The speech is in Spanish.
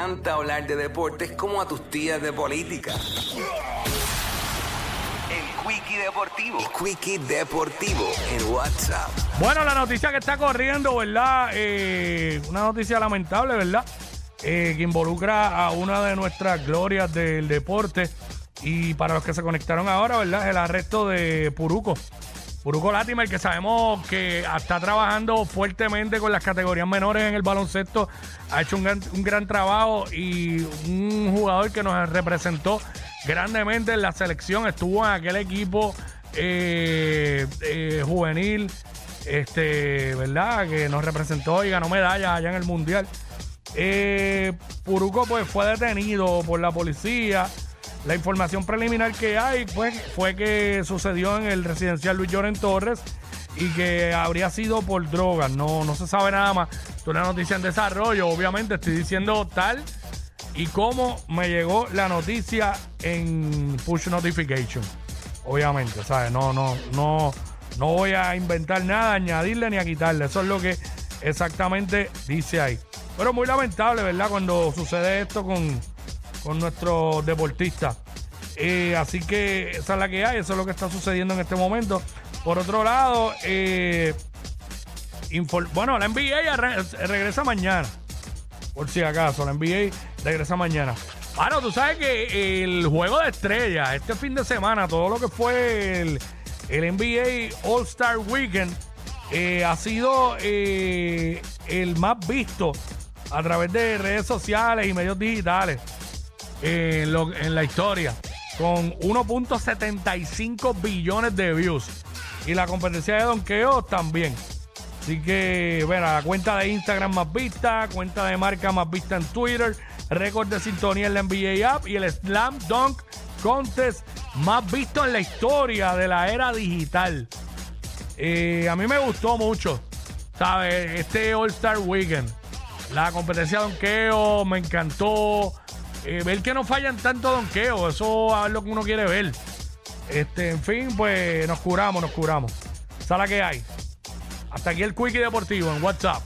encanta hablar de deportes como a tus tías de política. El Quickie Deportivo. El Quickie Deportivo en WhatsApp. Bueno, la noticia que está corriendo, ¿verdad? Eh, una noticia lamentable, ¿verdad? Eh, que involucra a una de nuestras glorias del deporte. Y para los que se conectaron ahora, ¿verdad? El arresto de Puruco. Puruco Latimer, que sabemos que está trabajando fuertemente con las categorías menores en el baloncesto. Ha hecho un gran, un gran trabajo y un jugador que nos representó grandemente en la selección. Estuvo en aquel equipo eh, eh, juvenil, este, ¿verdad? Que nos representó y ganó medallas allá en el Mundial. Eh, Puruco pues fue detenido por la policía. La información preliminar que hay pues, fue que sucedió en el residencial Luis Lloren Torres y que habría sido por drogas. No, no se sabe nada más. Es una noticia en desarrollo. Obviamente estoy diciendo tal y cómo me llegó la noticia en push notification. Obviamente, ¿sabes? No, no, no, no voy a inventar nada, añadirle ni a quitarle. Eso es lo que exactamente dice ahí. Pero muy lamentable, ¿verdad? Cuando sucede esto con, con nuestros deportistas. Eh, así que esa es la que hay, eso es lo que está sucediendo en este momento. Por otro lado, eh, bueno, la NBA regresa mañana. Por si acaso, la NBA regresa mañana. Bueno, tú sabes que el juego de estrellas, este fin de semana, todo lo que fue el, NBA All Star Weekend, eh, ha sido eh, el más visto a través de redes sociales y medios digitales en, la historia, con 1.75 billones de views. Y la competencia de donkeo también. Así que, bueno, la cuenta de Instagram más vista, cuenta de marca más vista en Twitter, récord de sintonía en la NBA App y el Slam Dunk Contest más visto en la historia de la era digital. Eh, a mí me gustó mucho, ¿sabes? Este All Star Weekend. La competencia de donkeo me encantó. Eh, ver que no fallan tanto donkeo, eso es lo que uno quiere ver. Este, en fin, pues nos curamos, nos curamos. Esa es la que hay. Hasta aquí el Quickie Deportivo en WhatsApp.